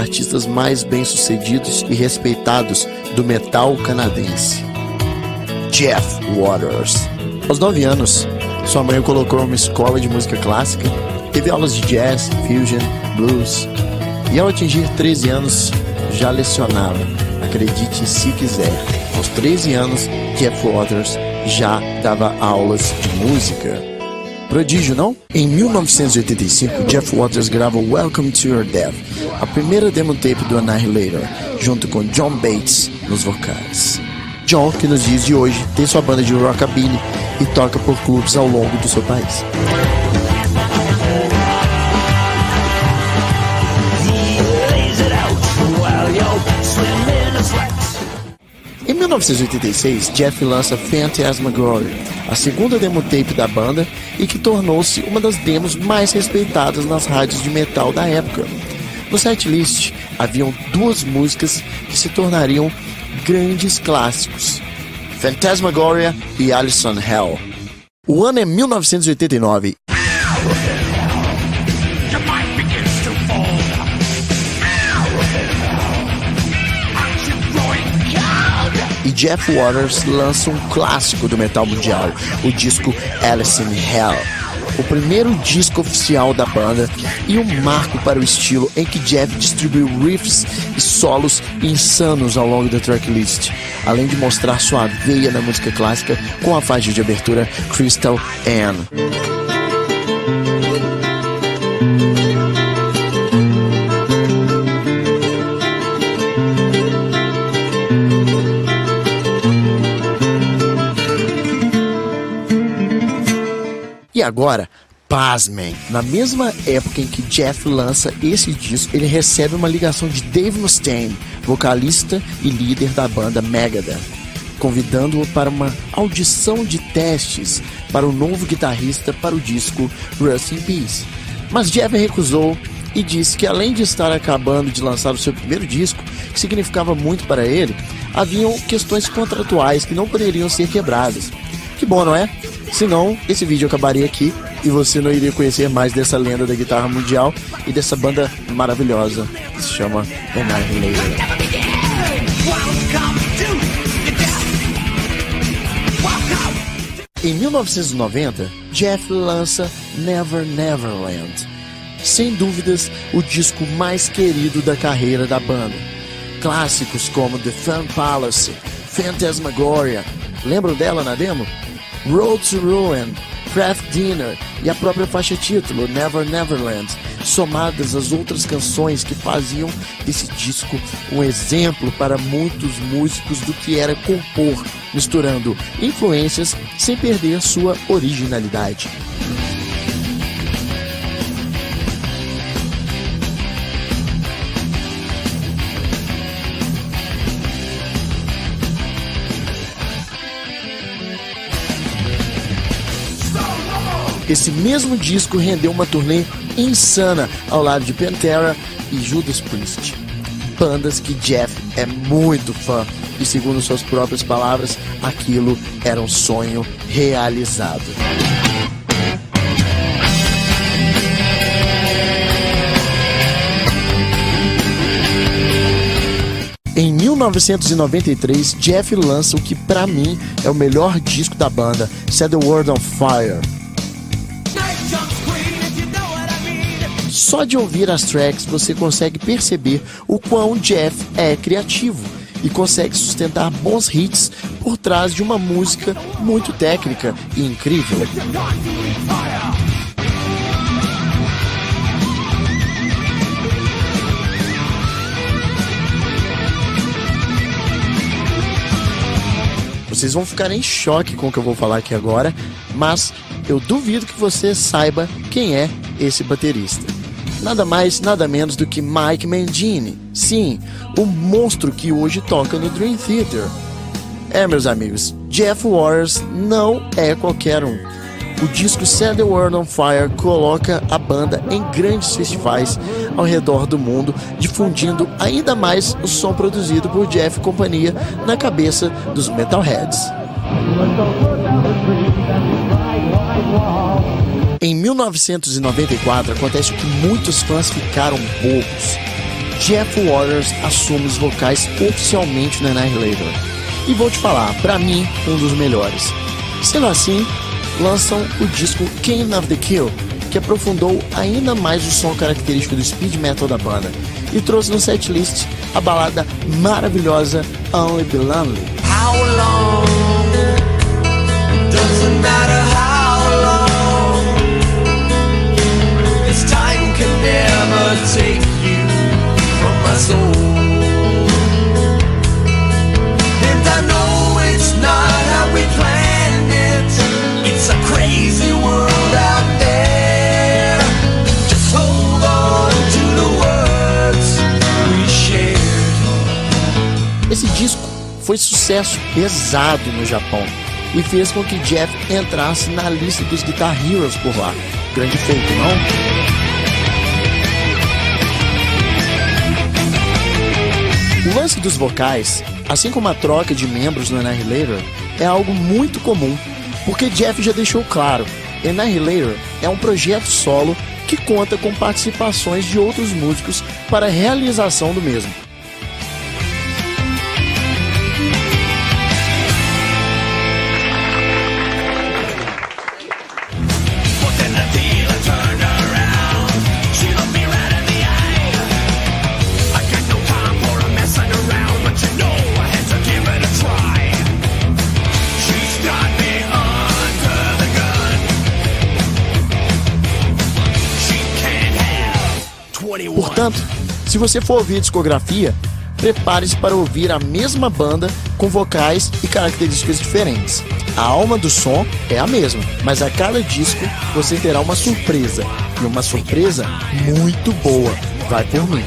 artistas mais bem-sucedidos e respeitados do metal canadense. Jeff Waters. Aos 9 anos, sua mãe o colocou em uma escola de música clássica, teve aulas de jazz, fusion, blues, e ao atingir 13 anos já lecionava, acredite se quiser. Aos 13 anos, Jeff Waters já dava aulas de música. Prodígio, não? Em 1985, Jeff Waters grava Welcome to Your Death, a primeira demo tape do Annihilator, junto com John Bates nos vocais. John, que nos dias de hoje tem sua banda de rockabilly e toca por clubes ao longo do seu país. 1986, Jeff lança Phantasmagoria, a segunda demo tape da banda e que tornou-se uma das demos mais respeitadas nas rádios de metal da época. No setlist haviam duas músicas que se tornariam grandes clássicos: Phantasmagoria e Alison Hell. O ano é 1989 Jeff Waters lança um clássico do metal mundial, o disco Alice in Hell. O primeiro disco oficial da banda e um marco para o estilo em que Jeff distribuiu riffs e solos insanos ao longo da tracklist, além de mostrar sua veia na música clássica com a faixa de abertura Crystal Anne. E agora, pasmem, na mesma época em que Jeff lança esse disco, ele recebe uma ligação de Dave Mustaine, vocalista e líder da banda Megadeth, convidando-o para uma audição de testes para o novo guitarrista para o disco Rust in Peace. Mas Jeff recusou e disse que além de estar acabando de lançar o seu primeiro disco, que significava muito para ele, haviam questões contratuais que não poderiam ser quebradas. Que bom, não é? Senão, esse vídeo acabaria aqui e você não iria conhecer mais dessa lenda da guitarra mundial e dessa banda maravilhosa que se chama Annihilator. Em 1990, Jeff lança Never Neverland. Sem dúvidas, o disco mais querido da carreira da banda. Clássicos como The Fun Palace, Phantasmagoria, lembram dela na demo? Road to Ruin, Craft Dinner e a própria faixa título Never Neverland, somadas às outras canções que faziam desse disco um exemplo para muitos músicos do que era compor, misturando influências sem perder sua originalidade. Esse mesmo disco rendeu uma turnê insana ao lado de Pantera e Judas Priest. Bandas que Jeff é muito fã e, segundo suas próprias palavras, aquilo era um sonho realizado. Em 1993, Jeff lança o que para mim é o melhor disco da banda, Set the World on Fire. Só de ouvir as tracks você consegue perceber o quão Jeff é criativo e consegue sustentar bons hits por trás de uma música muito técnica e incrível. Vocês vão ficar em choque com o que eu vou falar aqui agora, mas eu duvido que você saiba quem é esse baterista nada mais, nada menos do que Mike Mangini. Sim, o monstro que hoje toca no Dream Theater. É, meus amigos, Jeff Waters não é qualquer um. O disco Set the World on Fire coloca a banda em grandes festivais ao redor do mundo, difundindo ainda mais o som produzido por Jeff e companhia na cabeça dos metalheads. Em 1994 acontece o que muitos fãs ficaram bobos. Jeff Waters assume os vocais oficialmente no Annihilator. E vou te falar, para mim, um dos melhores. Sendo assim, lançam o disco King of the Kill, que aprofundou ainda mais o som característico do speed metal da banda e trouxe no setlist a balada maravilhosa Only Be Lonely. Sucesso pesado no Japão e fez com que Jeff entrasse na lista dos Guitar Heroes por lá. Grande feito, não? O lance dos vocais, assim como a troca de membros no Annihilator, é algo muito comum, porque Jeff já deixou claro, Annihilator é um projeto solo que conta com participações de outros músicos para a realização do mesmo. Portanto, se você for ouvir a discografia, prepare-se para ouvir a mesma banda com vocais e características diferentes. A alma do som é a mesma, mas a cada disco você terá uma surpresa, e uma surpresa muito boa. Vai por mim.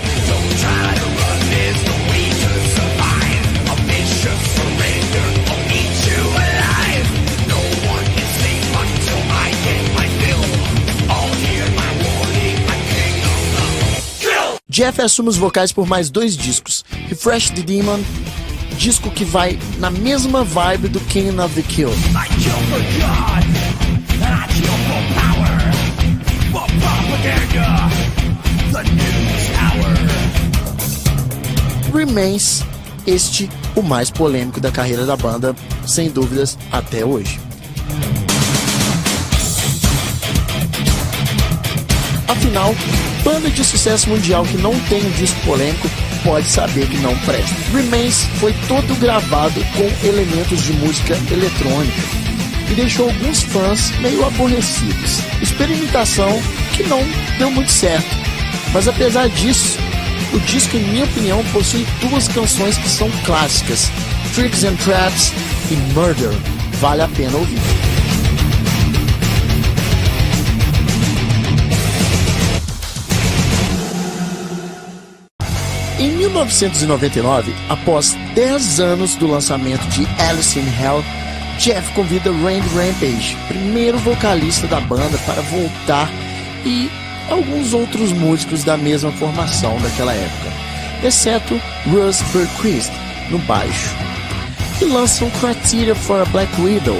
Jeff assume os vocais por mais dois discos: Refresh the Demon, disco que vai na mesma vibe do King of the Kill. Remains, este o mais polêmico da carreira da banda, sem dúvidas, até hoje. Afinal, banda de sucesso mundial que não tem um disco polêmico pode saber que não presta. Remains foi todo gravado com elementos de música eletrônica e deixou alguns fãs meio aborrecidos. Experimentação que não deu muito certo. Mas apesar disso, o disco, em minha opinião, possui duas canções que são clássicas: Tricks and Traps e Murder. Vale a pena ouvir. 1999, após 10 anos do lançamento de Alice in Hell, Jeff convida Randy Rampage, primeiro vocalista da banda, para voltar e alguns outros músicos da mesma formação daquela época, exceto Russ Berquist no baixo, e lançam Criteria for a Black Widow,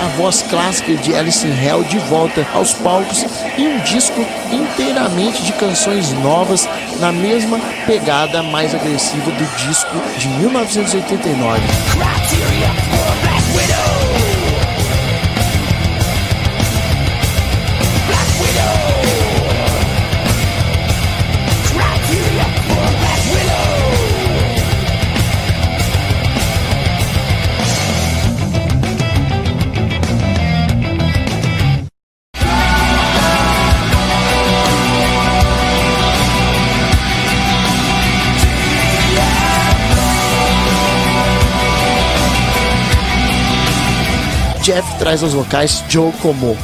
a voz clássica de Alice in Hell de volta aos palcos e um disco inteiramente de canções novas na mesma pegada mais agressiva do disco de 1989. Jeff traz aos vocais Joe Como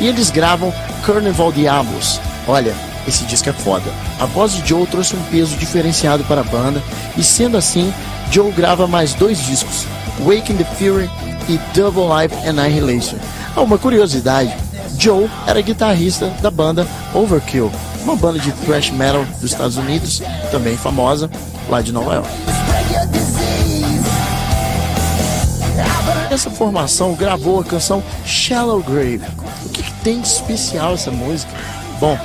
e eles gravam Carnival Diablos. Olha, esse disco é foda. A voz de Joe trouxe um peso diferenciado para a banda e sendo assim, Joe grava mais dois discos, Waking the Fury e Double Life Annihilation. Ah, uma curiosidade, Joe era guitarrista da banda Overkill, uma banda de thrash metal dos Estados Unidos, também famosa lá de Nova York. Essa formação gravou a canção Shallow Grave. O que, que tem de especial essa música? Bom,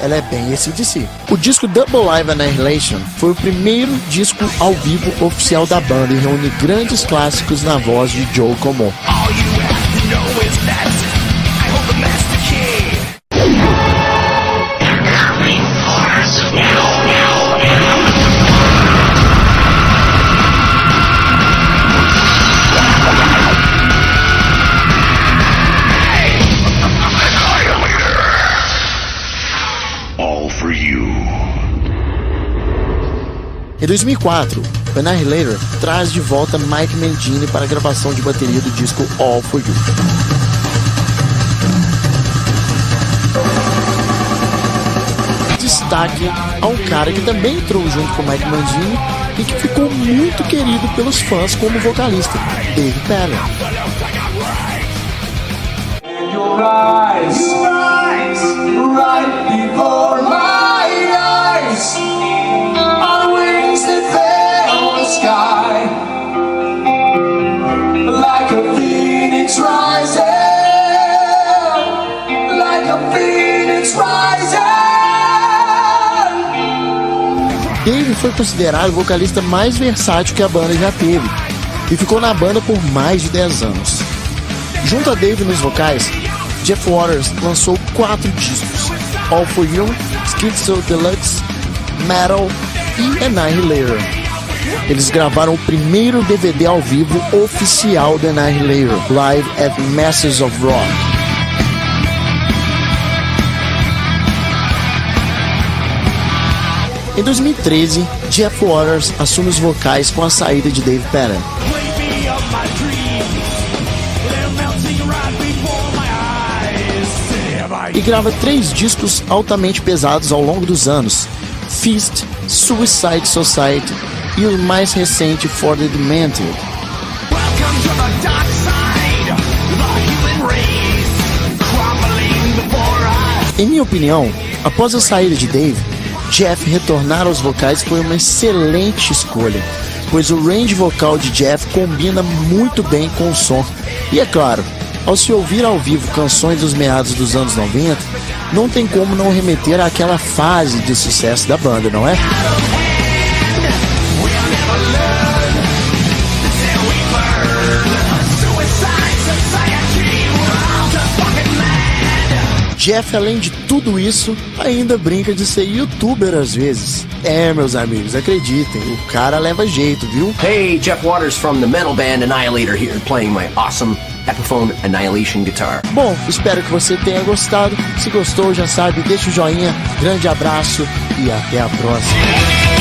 ela é bem esse de si. O disco Double Live Annihilation foi o primeiro disco ao vivo oficial da banda e reúne grandes clássicos na voz de Joe Comeau. Em 2004, o Annihilator traz de volta Mike Mangini para a gravação de bateria do disco All For You. Destaque a um cara que também entrou junto com Mike Mangini e que ficou muito querido pelos fãs como vocalista, Dave Pellen. Dave foi considerado o vocalista mais versátil que a banda já teve e ficou na banda por mais de 10 anos. Junto a Dave nos vocais, Jeff Waters lançou quatro discos: All For You, Schizo Deluxe, Metal e Annihilator. Eles gravaram o primeiro DVD ao vivo oficial de Annihilator, Live at Masters of Rock. Em 2013, Jeff Waters assume os vocais com a saída de Dave Patton. E grava três discos altamente pesados ao longo dos anos: Feast, Suicide Society e o mais recente For the Demented. Em minha opinião, após a saída de Dave, Jeff retornar aos vocais foi uma excelente escolha, pois o range vocal de Jeff combina muito bem com o som. E é claro, ao se ouvir ao vivo canções dos meados dos anos 90, não tem como não remeter àquela fase de sucesso da banda, não é? Jeff, além de tudo isso, ainda brinca de ser youtuber às vezes. É, meus amigos, acreditem, o cara leva jeito, viu? Hey, Jeff Waters from the metal band Annihilator here, playing my awesome Epiphone Annihilation Guitar. Bom, espero que você tenha gostado. Se gostou, já sabe, deixa o joinha. Grande abraço e até a próxima.